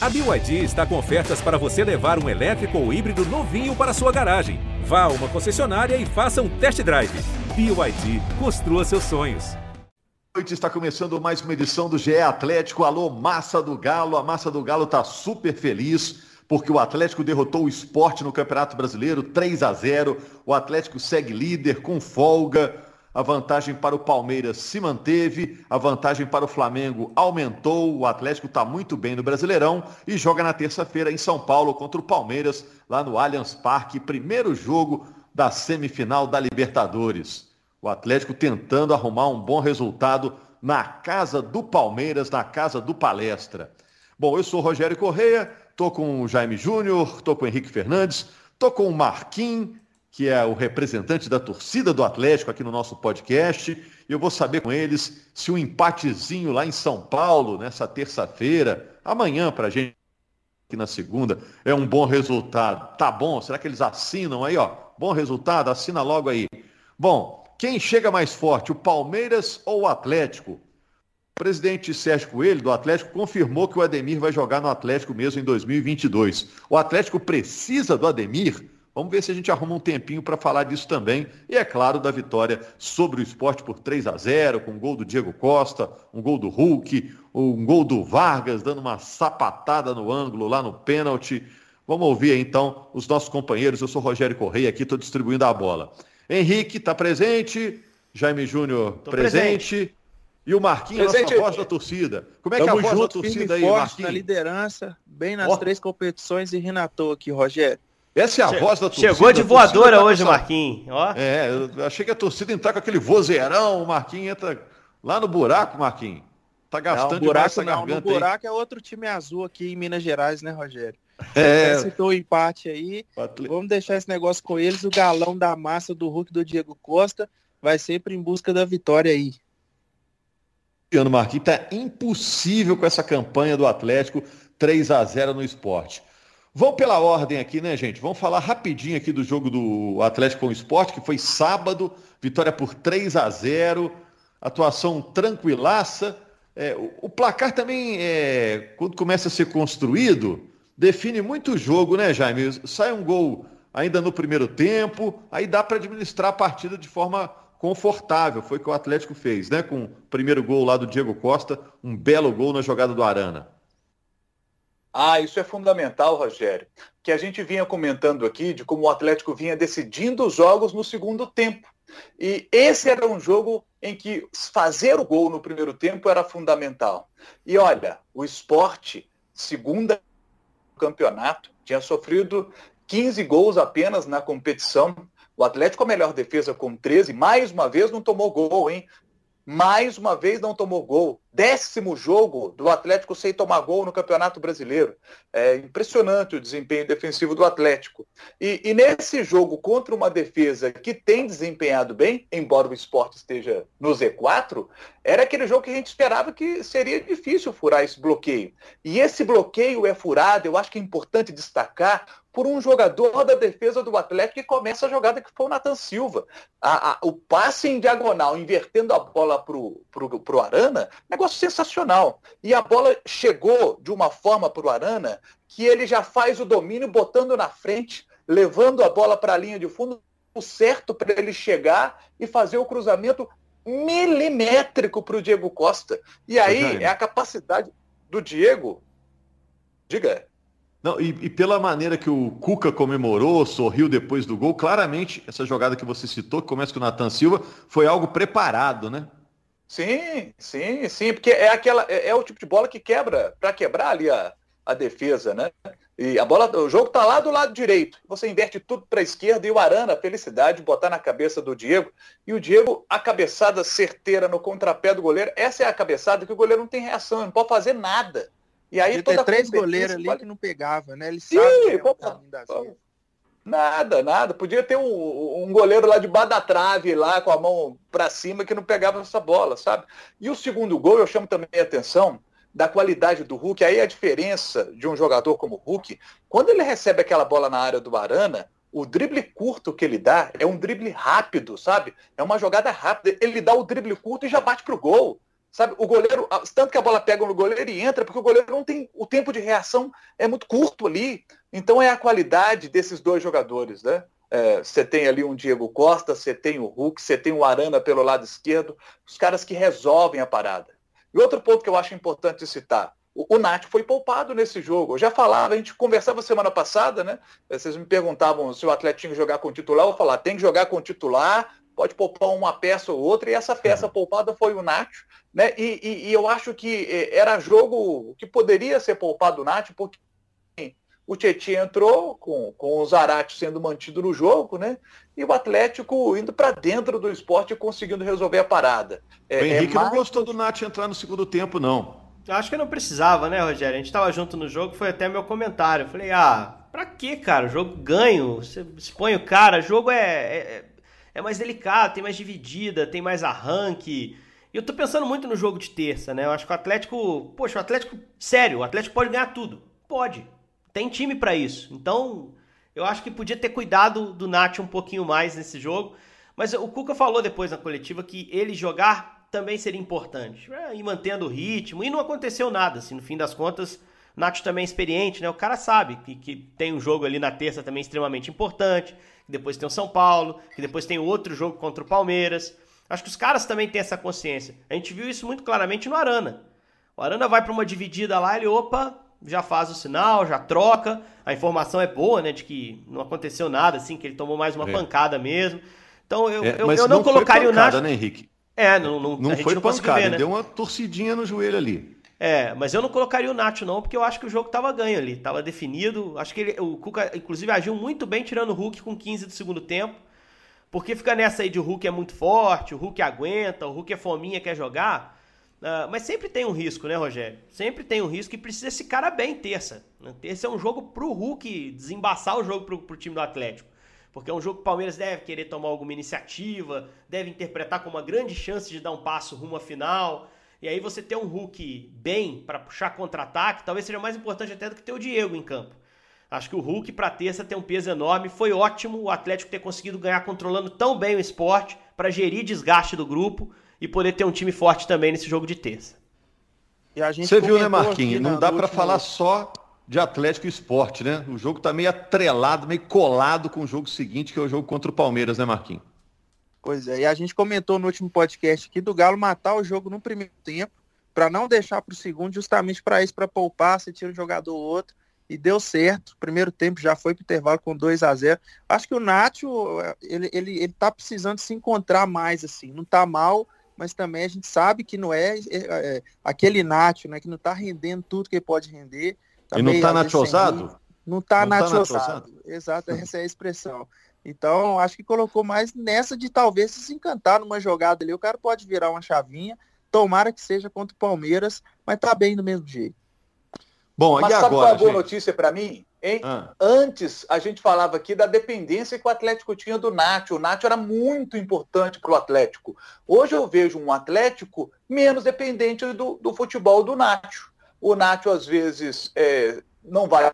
A BYD está com ofertas para você levar um elétrico ou híbrido novinho para sua garagem. Vá a uma concessionária e faça um test drive. BYD, construa seus sonhos. noite está começando mais uma edição do GE Atlético. Alô, Massa do Galo. A Massa do Galo está super feliz porque o Atlético derrotou o esporte no Campeonato Brasileiro 3 a 0. O Atlético segue líder com folga. A vantagem para o Palmeiras se manteve, a vantagem para o Flamengo aumentou. O Atlético está muito bem no Brasileirão e joga na terça-feira em São Paulo contra o Palmeiras, lá no Allianz Parque, primeiro jogo da semifinal da Libertadores. O Atlético tentando arrumar um bom resultado na casa do Palmeiras, na casa do Palestra. Bom, eu sou Rogério Correia, tô com o Jaime Júnior, tô com o Henrique Fernandes, tô com o Marquinhos que é o representante da torcida do Atlético aqui no nosso podcast. E eu vou saber com eles se o um empatezinho lá em São Paulo, nessa terça-feira, amanhã para a gente, aqui na segunda, é um bom resultado. Tá bom? Será que eles assinam aí, ó? Bom resultado, assina logo aí. Bom, quem chega mais forte, o Palmeiras ou o Atlético? O presidente Sérgio Coelho, do Atlético, confirmou que o Ademir vai jogar no Atlético mesmo em 2022. O Atlético precisa do Ademir Vamos ver se a gente arruma um tempinho para falar disso também. E é claro, da vitória sobre o esporte por 3 a 0 com um gol do Diego Costa, um gol do Hulk, um gol do Vargas, dando uma sapatada no ângulo lá no pênalti. Vamos ouvir aí, então os nossos companheiros. Eu sou Rogério Correia aqui, estou distribuindo a bola. Henrique está presente, Jaime Júnior presente. presente. E o Marquinhos, presente, nossa voz da torcida. Como é que é a voz junto, da torcida aí, Marquinhos? na liderança, bem nas oh. três competições e Renato aqui, Rogério. Essa é a che voz da torcida. Chegou de voadora tá hoje, essa... Marquinhos. Ó. É, eu achei que a torcida entrar com aquele vozeirão, o Marquinhos entra lá no buraco, Marquinhos. Tá gastando não, buraco, essa não, garganta. O buraco aí. é outro time azul aqui em Minas Gerais, né, Rogério? É. Você citou o empate aí. Vamos deixar esse negócio com eles. O galão da massa do Hulk do Diego Costa vai sempre em busca da vitória aí. Ano Marquinhos, tá impossível com essa campanha do Atlético 3 a 0 no esporte. Vamos pela ordem aqui, né, gente? Vamos falar rapidinho aqui do jogo do Atlético com o Esporte, que foi sábado, vitória por 3 a 0 atuação tranquilaça. É, o, o, placar também, é, quando começa a ser construído, define muito o jogo, né, Jaime? Sai um gol ainda no primeiro tempo, aí dá para administrar a partida de forma confortável. Foi o que o Atlético fez, né? Com o primeiro gol lá do Diego Costa, um belo gol na jogada do Arana. Ah, isso é fundamental, Rogério. Que a gente vinha comentando aqui de como o Atlético vinha decidindo os jogos no segundo tempo. E esse era um jogo em que fazer o gol no primeiro tempo era fundamental. E olha, o esporte, segunda campeonato, tinha sofrido 15 gols apenas na competição. O Atlético a melhor defesa com 13, mais uma vez não tomou gol, hein? Mais uma vez não tomou gol décimo jogo do Atlético sem tomar gol no Campeonato Brasileiro. É impressionante o desempenho defensivo do Atlético. E, e, nesse jogo contra uma defesa que tem desempenhado bem, embora o esporte esteja no Z4, era aquele jogo que a gente esperava que seria difícil furar esse bloqueio. E esse bloqueio é furado, eu acho que é importante destacar, por um jogador da defesa do Atlético que começa a jogada que foi o Nathan Silva. A, a, o passe em diagonal, invertendo a bola para o Arana, negócio sensacional. E a bola chegou de uma forma para o Arana que ele já faz o domínio botando na frente, levando a bola para a linha de fundo, o certo para ele chegar e fazer o cruzamento milimétrico para o Diego Costa. E aí é a capacidade do Diego. Diga. Não, e, e, pela maneira que o Cuca comemorou, sorriu depois do gol, claramente essa jogada que você citou, que começa com o Natan Silva, foi algo preparado, né? Sim, sim, sim, porque é aquela é, é o tipo de bola que quebra para quebrar ali a, a defesa, né? E a bola, o jogo tá lá do lado direito. Você inverte tudo para a esquerda e o Arana, felicidade, botar na cabeça do Diego. E o Diego, a cabeçada certeira no contrapé do goleiro. Essa é a cabeçada que o goleiro não tem reação, não pode fazer nada. E aí toda três goleiros ali pode... que não pegava, né? Ele sabe Sim, que é da vida. Nada, nada. Podia ter um, um, goleiro lá debaixo da trave, lá com a mão para cima, que não pegava essa bola, sabe? E o segundo gol, eu chamo também a atenção da qualidade do Hulk. Aí a diferença de um jogador como o Hulk, quando ele recebe aquela bola na área do Arana, o drible curto que ele dá é um drible rápido, sabe? É uma jogada rápida. Ele dá o drible curto e já bate pro gol. Sabe, o goleiro, tanto que a bola pega no goleiro e entra, porque o goleiro não tem. O tempo de reação é muito curto ali. Então é a qualidade desses dois jogadores, né? É, você tem ali um Diego Costa, você tem o Hulk, você tem o Arana pelo lado esquerdo, os caras que resolvem a parada. E outro ponto que eu acho importante citar, o, o Nath foi poupado nesse jogo. Eu já falava, a gente conversava semana passada, né? Vocês me perguntavam se o Atlético tinha que jogar com titular, eu falar, tem que jogar com titular, pode poupar uma peça ou outra, e essa peça uhum. poupada foi o Nath, né? E, e, e, eu acho que era jogo que poderia ser poupado o Nath, porque o Tietchan entrou com, com o Zarate sendo mantido no jogo, né? E o Atlético indo para dentro do esporte e conseguindo resolver a parada. É, o Henrique é mais... não gostou do Nath entrar no segundo tempo, não. Eu acho que não precisava, né, Rogério? A gente tava junto no jogo, foi até meu comentário. Eu falei, ah, pra que, cara? O jogo ganho, você expõe o cara, o jogo é, é, é mais delicado, tem mais dividida, tem mais arranque. E eu tô pensando muito no jogo de terça, né? Eu acho que o Atlético, poxa, o Atlético, sério, o Atlético pode ganhar tudo. Pode. Tem time para isso. Então, eu acho que podia ter cuidado do Nath um pouquinho mais nesse jogo. Mas o Cuca falou depois na coletiva que ele jogar também seria importante. É, ir mantendo o ritmo. E não aconteceu nada, assim, no fim das contas. Nath também é experiente, né? O cara sabe que, que tem um jogo ali na terça também extremamente importante. Que depois tem o São Paulo, que depois tem outro jogo contra o Palmeiras. Acho que os caras também têm essa consciência. A gente viu isso muito claramente no Arana. O Arana vai para uma dividida lá, ele, opa, já faz o sinal, já troca. A informação é boa, né? De que não aconteceu nada, assim, que ele tomou mais uma é. pancada mesmo. Então eu, é, eu, eu, não, não colocaria pancada, o Nath. né, Henrique? É, não, não, não foi não pancada, ver, né? deu uma torcidinha no joelho ali. É, mas eu não colocaria o Nacho não, porque eu acho que o jogo estava ganho ali, estava definido. Acho que ele, o Cuca, inclusive, agiu muito bem tirando o Hulk com 15 do segundo tempo. Porque fica nessa aí de o Hulk é muito forte, o Hulk aguenta, o Hulk é fominha, quer jogar. Uh, mas sempre tem um risco, né, Rogério? Sempre tem um risco e precisa esse cara bem terça. Né? Terça é um jogo pro Hulk desembaçar o jogo pro, pro time do Atlético. Porque é um jogo que o Palmeiras deve querer tomar alguma iniciativa, deve interpretar como uma grande chance de dar um passo rumo à final. E aí você ter um Hulk bem para puxar contra-ataque, talvez seja mais importante até do que ter o Diego em campo. Acho que o Hulk para terça tem um peso enorme. Foi ótimo o Atlético ter conseguido ganhar controlando tão bem o esporte para gerir desgaste do grupo e poder ter um time forte também nesse jogo de terça. Você viu, né, Marquinhos? Não dá para falar só de Atlético e Esporte, né? O jogo tá meio atrelado, meio colado com o jogo seguinte, que é o jogo contra o Palmeiras, né, Marquinhos? Pois é, e a gente comentou no último podcast aqui do Galo matar o jogo no primeiro tempo, para não deixar para o segundo, justamente para isso, para poupar, você tira um jogador ou outro, e deu certo. Primeiro tempo já foi para o intervalo com 2 a 0 Acho que o Nacho, ele, ele, ele tá precisando se encontrar mais, assim, não tá mal, mas também a gente sabe que não é, é, é aquele Nacho, né, que não está rendendo tudo que ele pode render. Tá e não está nachosado? Não está nachosado. Exato, essa é a expressão. Então, acho que colocou mais nessa de talvez se encantar numa jogada ali. O cara pode virar uma chavinha, tomara que seja contra o Palmeiras, mas tá bem do mesmo jeito. Bom, mas e sabe agora, qual é a boa gente? notícia para mim? Ah. Antes, a gente falava aqui da dependência que o Atlético tinha do Nacho. O Nacho era muito importante para o Atlético. Hoje eu vejo um Atlético menos dependente do, do futebol do Nacho. O Nacho, às vezes, é, não vai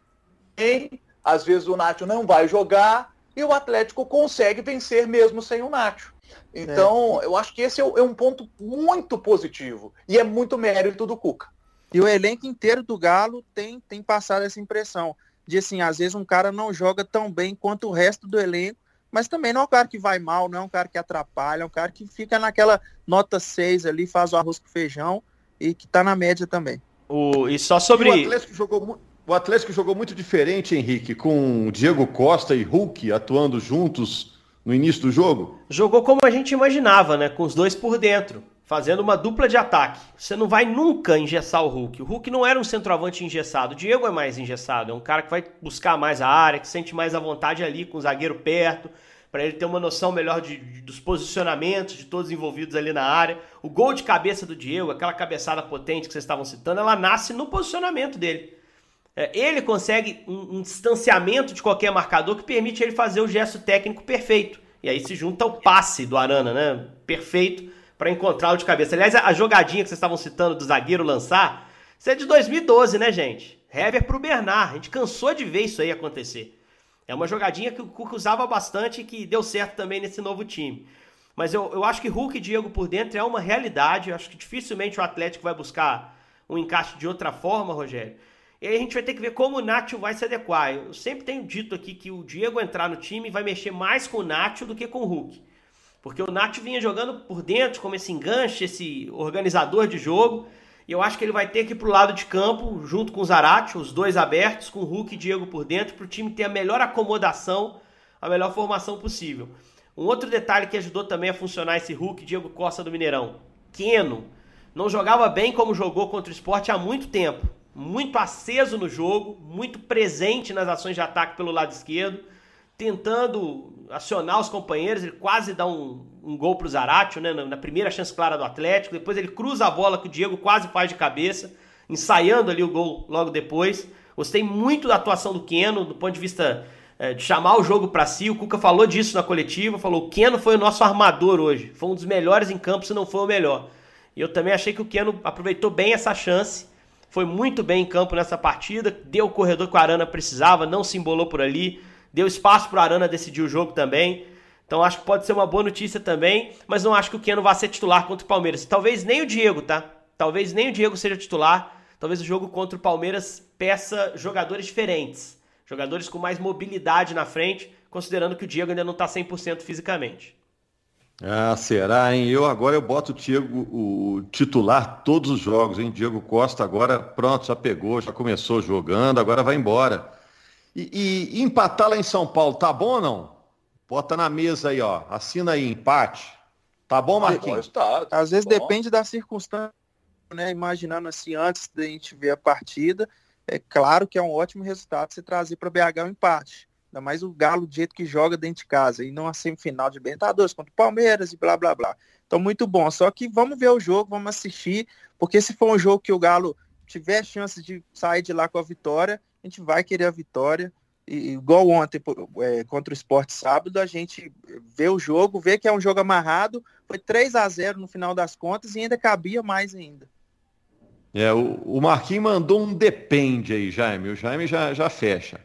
bem, às vezes o Nacho não vai jogar, e o Atlético consegue vencer mesmo sem o Nacho. Então, é. eu acho que esse é, é um ponto muito positivo. E é muito mérito do Cuca. E o elenco inteiro do Galo tem, tem passado essa impressão de assim, às vezes um cara não joga tão bem quanto o resto do elenco, mas também não é um cara que vai mal, não é um cara que atrapalha, é um cara que fica naquela nota 6 ali, faz o arroz com feijão e que tá na média também. O, e só sobre. E o Atlético jogou o Atlético jogou muito diferente, Henrique, com Diego Costa e Hulk atuando juntos no início do jogo? Jogou como a gente imaginava, né? Com os dois por dentro fazendo uma dupla de ataque. Você não vai nunca engessar o Hulk. O Hulk não era um centroavante engessado. O Diego é mais engessado. É um cara que vai buscar mais a área, que sente mais a vontade ali com o zagueiro perto, para ele ter uma noção melhor de, de, dos posicionamentos de todos envolvidos ali na área. O gol de cabeça do Diego, aquela cabeçada potente que vocês estavam citando, ela nasce no posicionamento dele. É, ele consegue um, um distanciamento de qualquer marcador que permite ele fazer o gesto técnico perfeito. E aí se junta o passe do Arana, né? Perfeito para encontrá-lo de cabeça. Aliás, a jogadinha que vocês estavam citando do zagueiro lançar, isso é de 2012, né, gente? Hever pro Bernard. A gente cansou de ver isso aí acontecer. É uma jogadinha que o Cuca usava bastante e que deu certo também nesse novo time. Mas eu, eu acho que Hulk e Diego por dentro é uma realidade. Eu acho que dificilmente o Atlético vai buscar um encaixe de outra forma, Rogério. E aí a gente vai ter que ver como o Nacho vai se adequar. Eu sempre tenho dito aqui que o Diego entrar no time vai mexer mais com o Nacho do que com o Hulk. Porque o Nacho vinha jogando por dentro, como esse enganche, esse organizador de jogo. E eu acho que ele vai ter que ir pro lado de campo, junto com o Zarate, os dois abertos, com o Hulk e Diego por dentro, para o time ter a melhor acomodação, a melhor formação possível. Um outro detalhe que ajudou também a funcionar esse Hulk, Diego Costa do Mineirão. Keno não jogava bem como jogou contra o esporte há muito tempo. Muito aceso no jogo, muito presente nas ações de ataque pelo lado esquerdo, tentando acionar os companheiros. Ele quase dá um, um gol para o Zaratio, né, na primeira chance clara do Atlético. Depois ele cruza a bola que o Diego quase faz de cabeça, ensaiando ali o gol logo depois. Gostei muito da atuação do Keno, do ponto de vista é, de chamar o jogo para si. O Cuca falou disso na coletiva, falou: o Keno foi o nosso armador hoje, foi um dos melhores em campo, se não foi o melhor. E eu também achei que o Keno aproveitou bem essa chance, foi muito bem em campo nessa partida, deu o corredor que o Arana precisava, não se embolou por ali, deu espaço para o Arana decidir o jogo também. Então acho que pode ser uma boa notícia também, mas não acho que o Keno vá ser titular contra o Palmeiras. Talvez nem o Diego, tá? Talvez nem o Diego seja titular. Talvez o jogo contra o Palmeiras peça jogadores diferentes. Jogadores com mais mobilidade na frente, considerando que o Diego ainda não está 100% fisicamente. Ah, será, hein? Eu agora eu boto o Diego, o titular todos os jogos, hein? Diego Costa agora, pronto, já pegou, já começou jogando, agora vai embora. E, e, empatar lá em São Paulo, tá bom ou não? Bota na mesa aí, ó. Assina aí, empate. Tá bom, Marquinhos? Tá, Às vezes bom. depende da circunstância, né? Imaginando assim, antes da gente ver a partida, é claro que é um ótimo resultado você trazer para BH um empate. Ainda mais o Galo do jeito que joga dentro de casa. E não a semifinal de Libertadores contra o Palmeiras e blá blá blá. Então, muito bom. Só que vamos ver o jogo, vamos assistir. Porque se for um jogo que o Galo tiver chance de sair de lá com a vitória, a gente vai querer a vitória. E, igual ontem é, contra o Esporte sábado, a gente vê o jogo, vê que é um jogo amarrado. Foi 3 a 0 no final das contas e ainda cabia mais ainda. É, o, o Marquinhos mandou um depende aí, Jaime. O Jaime já, já fecha.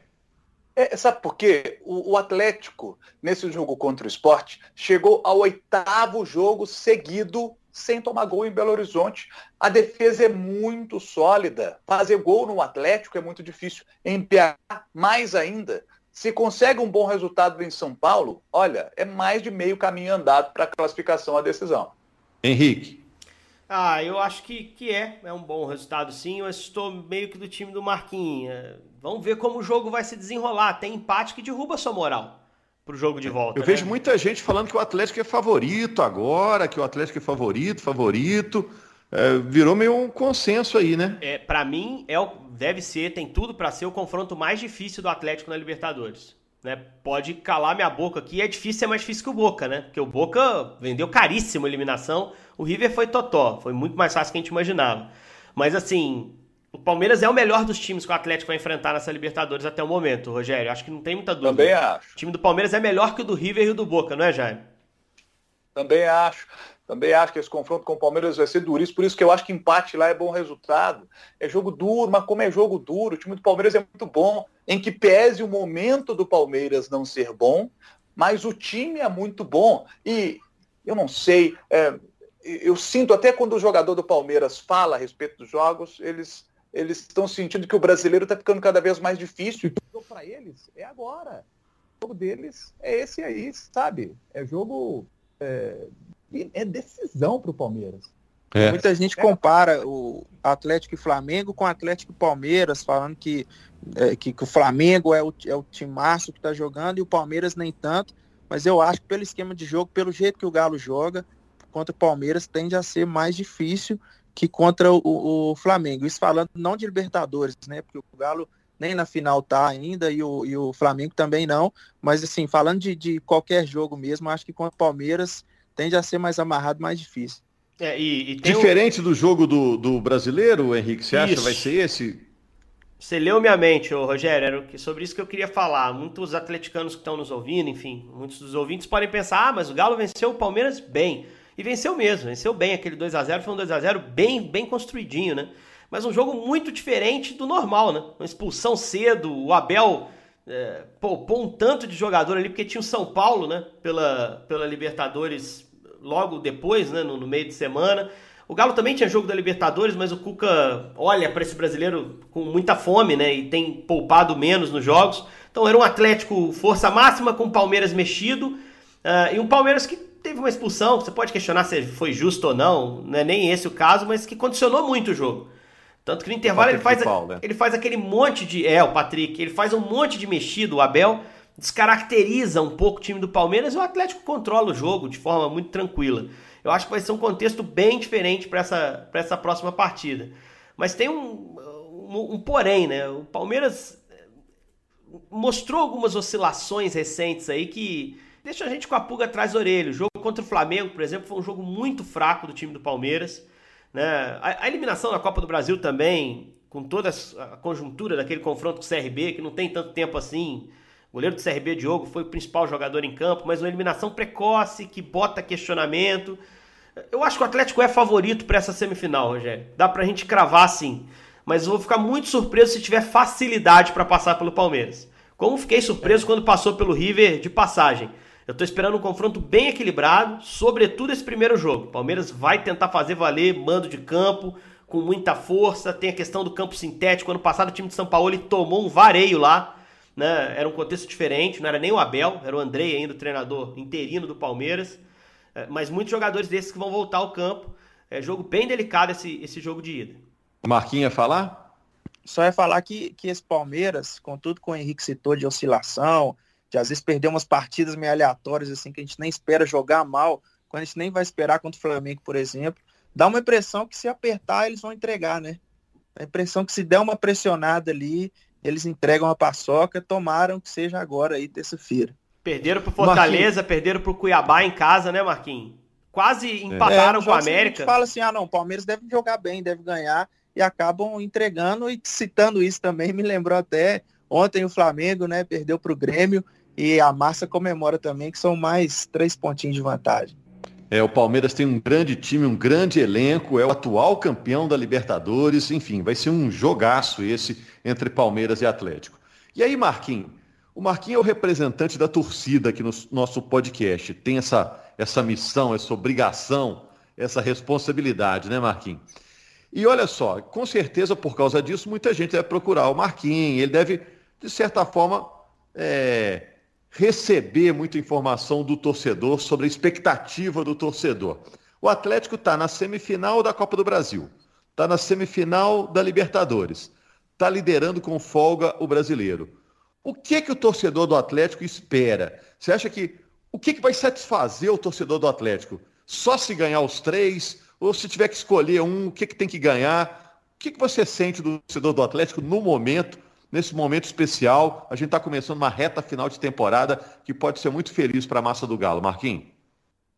É, sabe por quê? O, o, Atlético, nesse jogo contra o esporte, chegou ao oitavo jogo seguido sem tomar gol em Belo Horizonte. A defesa é muito sólida. Fazer gol no Atlético é muito difícil. Em PA, mais ainda. Se consegue um bom resultado em São Paulo, olha, é mais de meio caminho andado para a classificação à decisão. Henrique. Ah, eu acho que, que é. É um bom resultado sim. Eu estou meio que do time do Marquinhos. Vamos ver como o jogo vai se desenrolar. Tem empate que derruba a sua moral pro jogo de volta. Eu né? vejo muita gente falando que o Atlético é favorito agora, que o Atlético é favorito, favorito. É, virou meio um consenso aí, né? É, para mim, é o, deve ser, tem tudo para ser o confronto mais difícil do Atlético na Libertadores. Né? Pode calar minha boca aqui, é difícil, é mais difícil que o Boca, né? Porque o Boca vendeu caríssimo a eliminação, o River foi totó, foi muito mais fácil que a gente imaginava. Mas assim, o Palmeiras é o melhor dos times que o Atlético vai enfrentar nessa Libertadores até o momento, Rogério. Acho que não tem muita dúvida. Também acho. O time do Palmeiras é melhor que o do River e o do Boca, não é, Jaime? Também acho. Também acho que esse confronto com o Palmeiras vai ser duríssimo, por isso que eu acho que empate lá é bom resultado. É jogo duro, mas como é jogo duro, o time do Palmeiras é muito bom, em que pese o momento do Palmeiras não ser bom, mas o time é muito bom. E eu não sei, é, eu sinto até quando o jogador do Palmeiras fala a respeito dos jogos, eles eles estão sentindo que o brasileiro está ficando cada vez mais difícil. E para eles é agora. O jogo deles é esse aí, sabe? É jogo é, é decisão para o Palmeiras. É. Muita gente compara o Atlético e Flamengo com o Atlético e Palmeiras, falando que, é, que, que, o Flamengo é o, é o timaço que está jogando e o Palmeiras nem tanto. Mas eu acho que pelo esquema de jogo, pelo jeito que o Galo joga, contra o Palmeiras tende a ser mais difícil que contra o, o, Flamengo. Isso falando não de Libertadores, né? Porque o Galo nem na final tá ainda e o, e o Flamengo também não. Mas assim, falando de, de qualquer jogo mesmo, acho que contra o Palmeiras tende a ser mais amarrado, mais difícil. É, e, e Diferente o... do jogo do, do brasileiro, Henrique, você acha que vai ser esse? Você leu minha mente, ô, Rogério, era sobre isso que eu queria falar. Muitos atleticanos que estão nos ouvindo, enfim, muitos dos ouvintes podem pensar, ah, mas o Galo venceu o Palmeiras bem. E venceu mesmo, venceu bem aquele 2 a 0 foi um 2 a 0 bem, bem construidinho, né? Mas um jogo muito diferente do normal, né? Uma expulsão cedo, o Abel é, poupou um tanto de jogador ali, porque tinha o São Paulo, né? Pela, pela Libertadores logo depois, né, no, no meio de semana. O Galo também tinha jogo da Libertadores, mas o Cuca olha para esse brasileiro com muita fome, né? E tem poupado menos nos jogos. Então era um Atlético força máxima com o Palmeiras mexido. Uh, e um Palmeiras que teve uma expulsão, você pode questionar se foi justo ou não, não é nem esse o caso, mas que condicionou muito o jogo. Tanto que no intervalo ele faz, Paulo, né? ele faz aquele monte de. É, o Patrick, ele faz um monte de mexido, o Abel descaracteriza um pouco o time do Palmeiras e o Atlético controla o jogo de forma muito tranquila. Eu acho que vai ser um contexto bem diferente para essa, essa próxima partida. Mas tem um, um, um, porém, né? O Palmeiras mostrou algumas oscilações recentes aí que deixa a gente com a pulga atrás da orelha. O jogo contra o Flamengo, por exemplo, foi um jogo muito fraco do time do Palmeiras. Né? A, a eliminação da Copa do Brasil também, com toda a conjuntura daquele confronto com o CRB, que não tem tanto tempo assim. O goleiro do CRB, Diogo, foi o principal jogador em campo, mas uma eliminação precoce que bota questionamento. Eu acho que o Atlético é favorito para essa semifinal, Rogério. Dá pra gente cravar sim. Mas eu vou ficar muito surpreso se tiver facilidade para passar pelo Palmeiras. Como fiquei surpreso quando passou pelo River de passagem. Eu estou esperando um confronto bem equilibrado, sobretudo esse primeiro jogo. O Palmeiras vai tentar fazer valer mando de campo, com muita força. Tem a questão do campo sintético. Ano passado o time de São Paulo tomou um vareio lá. Né? Era um contexto diferente, não era nem o Abel, era o Andrei ainda, o treinador interino do Palmeiras. É, mas muitos jogadores desses que vão voltar ao campo. É jogo bem delicado esse, esse jogo de ida. Marquinhos ia falar? Só ia falar que, que esse Palmeiras, com tudo que o Henrique citou de oscilação, de às vezes perder umas partidas meio aleatórias, assim, que a gente nem espera jogar mal, quando a gente nem vai esperar contra o Flamengo, por exemplo, dá uma impressão que se apertar, eles vão entregar, né? A impressão que se der uma pressionada ali, eles entregam a paçoca, tomaram que seja agora aí, terça-feira. Perderam pro Fortaleza, Marquinhos. perderam pro Cuiabá em casa, né, Marquinhos? Quase empataram é, com o América. A gente fala assim, ah não, o Palmeiras deve jogar bem, deve ganhar, e acabam entregando e citando isso também, me lembrou até ontem o Flamengo, né, perdeu pro Grêmio, e a massa comemora também que são mais três pontinhos de vantagem. É, o Palmeiras tem um grande time, um grande elenco, é o atual campeão da Libertadores, enfim, vai ser um jogaço esse entre Palmeiras e Atlético. E aí, Marquinhos? O Marquinhos é o representante da torcida aqui no nosso podcast, tem essa, essa missão, essa obrigação, essa responsabilidade, né, Marquinhos? E olha só, com certeza por causa disso, muita gente deve procurar o Marquinhos, ele deve, de certa forma, é, receber muita informação do torcedor sobre a expectativa do torcedor. O Atlético está na semifinal da Copa do Brasil, está na semifinal da Libertadores, está liderando com folga o brasileiro. O que que o torcedor do Atlético espera? Você acha que o que, que vai satisfazer o torcedor do Atlético? Só se ganhar os três? Ou se tiver que escolher um, o que, que tem que ganhar? O que, que você sente do torcedor do Atlético no momento nesse momento especial. A gente está começando uma reta final de temporada que pode ser muito feliz para a massa do Galo. Marquinhos?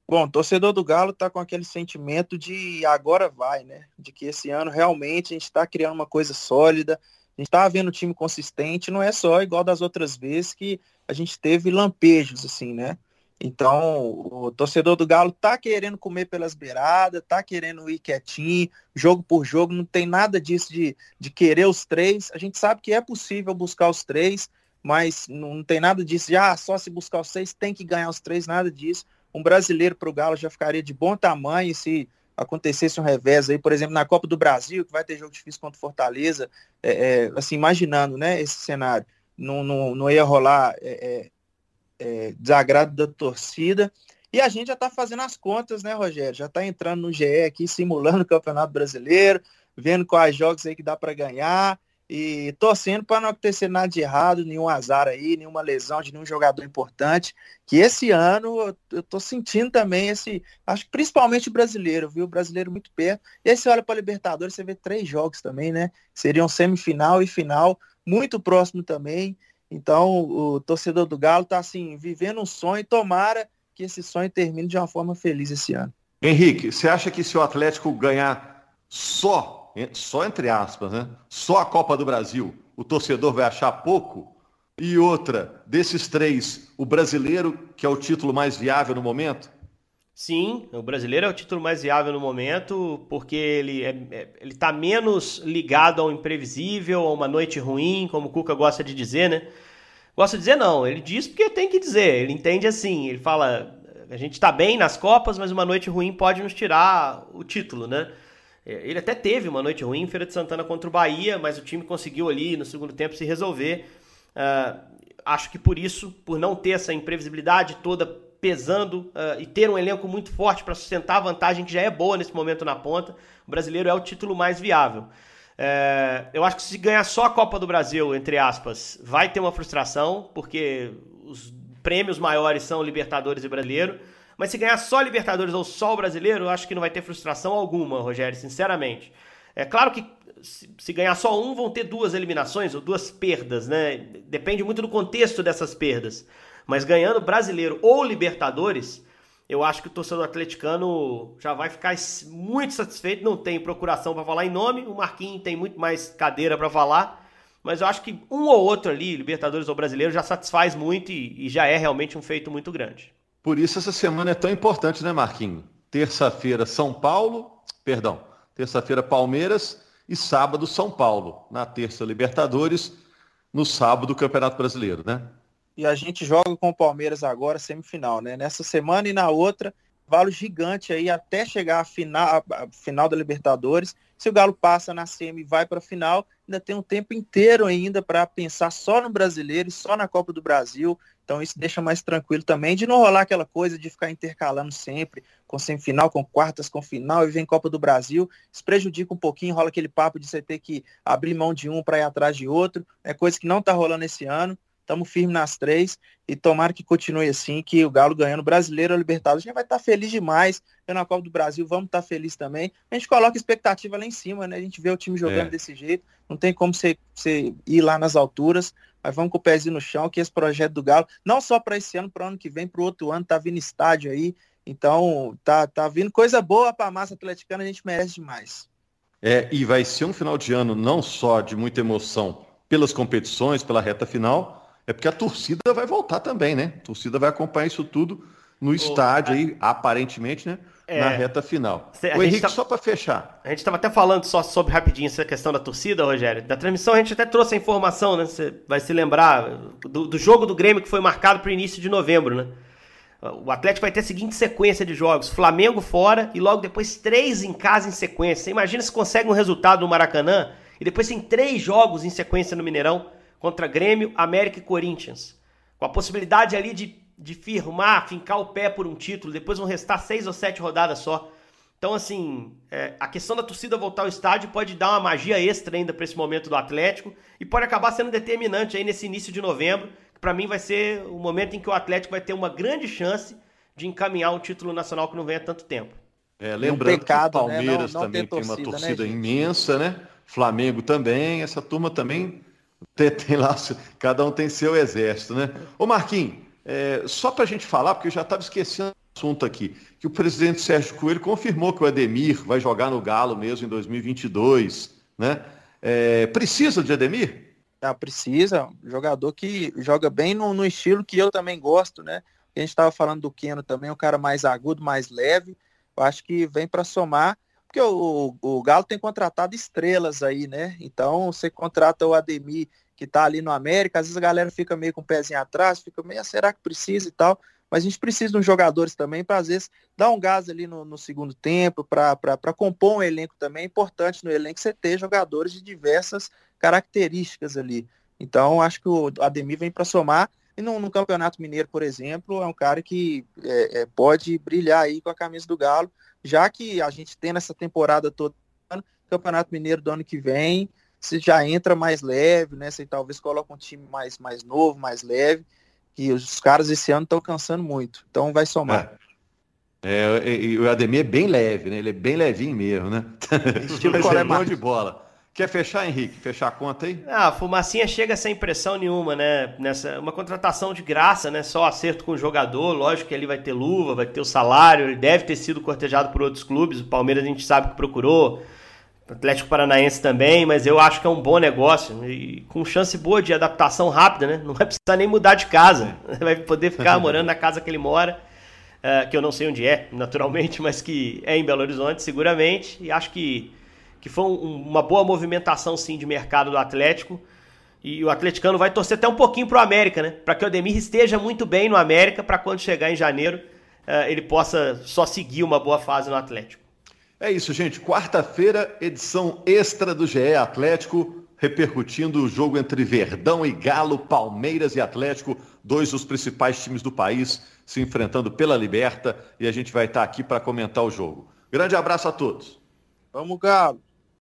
Bom, torcedor do Galo está com aquele sentimento de agora vai, né? De que esse ano realmente a gente está criando uma coisa sólida, a gente está vendo um time consistente, não é só igual das outras vezes que a gente teve lampejos, assim, né? Então, o torcedor do Galo tá querendo comer pelas beiradas, tá querendo ir quietinho, jogo por jogo, não tem nada disso de, de querer os três. A gente sabe que é possível buscar os três, mas não tem nada disso de, ah, só se buscar os seis tem que ganhar os três, nada disso. Um brasileiro para o Galo já ficaria de bom tamanho se acontecesse um revés aí, por exemplo, na Copa do Brasil, que vai ter jogo difícil contra o Fortaleza, é, é, assim, imaginando, né, esse cenário, não, não, não ia rolar é, é desagrado da torcida. E a gente já está fazendo as contas, né, Rogério? Já está entrando no GE aqui, simulando o Campeonato Brasileiro, vendo quais jogos aí que dá para ganhar e torcendo para não acontecer nada de errado, nenhum azar aí, nenhuma lesão de nenhum jogador importante. Que esse ano eu estou sentindo também esse, acho que principalmente o brasileiro, viu? O brasileiro muito perto. E aí você olha para a Libertadores, você vê três jogos também, né? Seriam semifinal e final, muito próximo também. Então, o torcedor do Galo está assim, vivendo um sonho, tomara que esse sonho termine de uma forma feliz esse ano. Henrique, você acha que se o Atlético ganhar só, só entre aspas, né? Só a Copa do Brasil, o torcedor vai achar pouco? E outra, desses três, o brasileiro, que é o título mais viável no momento? Sim, o brasileiro é o título mais viável no momento, porque ele é, é ele está menos ligado ao imprevisível, a uma noite ruim, como o Cuca gosta de dizer, né? Gosta de dizer não, ele diz porque tem que dizer, ele entende assim, ele fala, a gente está bem nas Copas, mas uma noite ruim pode nos tirar o título, né? É, ele até teve uma noite ruim em Feira de Santana contra o Bahia, mas o time conseguiu ali no segundo tempo se resolver. Uh, acho que por isso, por não ter essa imprevisibilidade toda pesando uh, e ter um elenco muito forte para sustentar a vantagem que já é boa nesse momento na ponta, o brasileiro é o título mais viável. É, eu acho que se ganhar só a Copa do Brasil, entre aspas, vai ter uma frustração, porque os prêmios maiores são Libertadores e Brasileiro. Mas se ganhar só Libertadores ou só o Brasileiro, eu acho que não vai ter frustração alguma, Rogério, sinceramente. É claro que se ganhar só um, vão ter duas eliminações ou duas perdas, né? Depende muito do contexto dessas perdas. Mas ganhando Brasileiro ou Libertadores, eu acho que o torcedor atleticano já vai ficar muito satisfeito. Não tem procuração para falar em nome, o Marquinhos tem muito mais cadeira para falar. Mas eu acho que um ou outro ali, Libertadores ou Brasileiro, já satisfaz muito e, e já é realmente um feito muito grande. Por isso essa semana é tão importante, né, Marquinhos? Terça-feira, São Paulo, perdão, terça-feira, Palmeiras e sábado, São Paulo. Na terça, Libertadores, no sábado, Campeonato Brasileiro, né? E a gente joga com o Palmeiras agora, semifinal, né? Nessa semana e na outra, valo gigante aí até chegar à final, à final da Libertadores. Se o Galo passa na semi e vai para a final, ainda tem um tempo inteiro ainda para pensar só no brasileiro e só na Copa do Brasil. Então isso deixa mais tranquilo também de não rolar aquela coisa de ficar intercalando sempre com semifinal, com quartas, com final e vem Copa do Brasil. Isso prejudica um pouquinho, rola aquele papo de você ter que abrir mão de um para ir atrás de outro. É coisa que não está rolando esse ano. Estamos firmes nas três e tomara que continue assim, que o Galo ganhando brasileiro ou Libertadores, a gente vai estar tá feliz demais. Eu na Copa do Brasil, vamos estar tá feliz também. A gente coloca expectativa lá em cima, né? A gente vê o time jogando é. desse jeito. Não tem como você, você ir lá nas alturas, mas vamos com o pezinho no chão, que esse projeto do Galo, não só para esse ano, para o ano que vem, para o outro ano, tá vindo estádio aí. Então, tá, tá vindo coisa boa para a massa atleticana, a gente merece demais. É, e vai ser um final de ano não só de muita emoção pelas competições, pela reta final, é porque a torcida vai voltar também, né? A torcida vai acompanhar isso tudo no estádio aí, aparentemente, né? É, na reta final. O Henrique, tá, só para fechar. A gente estava até falando só sobre rapidinho essa questão da torcida, Rogério. Da transmissão a gente até trouxe a informação, né? Você vai se lembrar do, do jogo do Grêmio que foi marcado para o início de novembro, né? O Atlético vai ter a seguinte sequência de jogos: Flamengo fora e logo depois três em casa em sequência. Você imagina se consegue um resultado no Maracanã e depois tem três jogos em sequência no Mineirão contra Grêmio, América e Corinthians. Com a possibilidade ali de, de firmar, fincar o pé por um título. Depois vão restar seis ou sete rodadas só. Então, assim, é, a questão da torcida voltar ao estádio pode dar uma magia extra ainda para esse momento do Atlético e pode acabar sendo determinante aí nesse início de novembro, que para mim vai ser o momento em que o Atlético vai ter uma grande chance de encaminhar um título nacional que não vem há tanto tempo. É, lembrando um pecado, que o Palmeiras né? não, não também torcida, tem uma torcida né, imensa, né? Flamengo também, essa turma também tem, tem lá, cada um tem seu exército, né? Ô Marquinhos, é, só para a gente falar, porque eu já estava esquecendo o assunto aqui, que o presidente Sérgio Coelho confirmou que o Ademir vai jogar no Galo mesmo em 2022, né? É, precisa de Ademir? Ah, precisa, jogador que joga bem no, no estilo que eu também gosto, né? A gente estava falando do Keno também, um cara mais agudo, mais leve. Eu acho que vem para somar porque o, o, Galo tem contratado estrelas aí, né? Então você contrata o Ademir, que tá ali no América, às vezes a galera fica meio com o pezinho atrás, fica meio, ah, será que precisa e tal? Mas a gente precisa de uns jogadores também para, às vezes, dar um gás ali no, no segundo tempo, para compor um elenco também. É importante no elenco você ter jogadores de diversas características ali. Então, acho que o Ademir vem para somar. E no, no, Campeonato Mineiro, por exemplo, é um cara que é, é, pode brilhar aí com a camisa do Galo já que a gente tem nessa temporada toda, Campeonato Mineiro do ano que vem, você já entra mais leve, né? Você talvez coloque um time mais, mais novo, mais leve, que os caras esse ano estão cansando muito. Então vai somar. É. é e o Ademir é bem leve, né? Ele é bem levinho mesmo, né? Estilo Mas é de bola. Quer fechar, Henrique? Fechar a conta aí? Ah, a fumacinha chega sem pressão nenhuma, né? Nessa, uma contratação de graça, né? Só acerto com o jogador. Lógico que ele vai ter luva, vai ter o salário. Ele deve ter sido cortejado por outros clubes. O Palmeiras a gente sabe que procurou. O Atlético Paranaense também, mas eu acho que é um bom negócio. E com chance boa de adaptação rápida, né? Não vai precisar nem mudar de casa. Vai poder ficar morando na casa que ele mora. Uh, que eu não sei onde é, naturalmente, mas que é em Belo Horizonte, seguramente. E acho que que foi um, uma boa movimentação sim de mercado do Atlético. E o atleticano vai torcer até um pouquinho pro América, né? Para que o Ademir esteja muito bem no América para quando chegar em janeiro uh, ele possa só seguir uma boa fase no Atlético. É isso, gente. Quarta-feira, edição extra do GE Atlético, repercutindo o jogo entre Verdão e Galo, Palmeiras e Atlético, dois dos principais times do país se enfrentando pela Liberta, e a gente vai estar aqui para comentar o jogo. Grande abraço a todos. Vamos, Galo.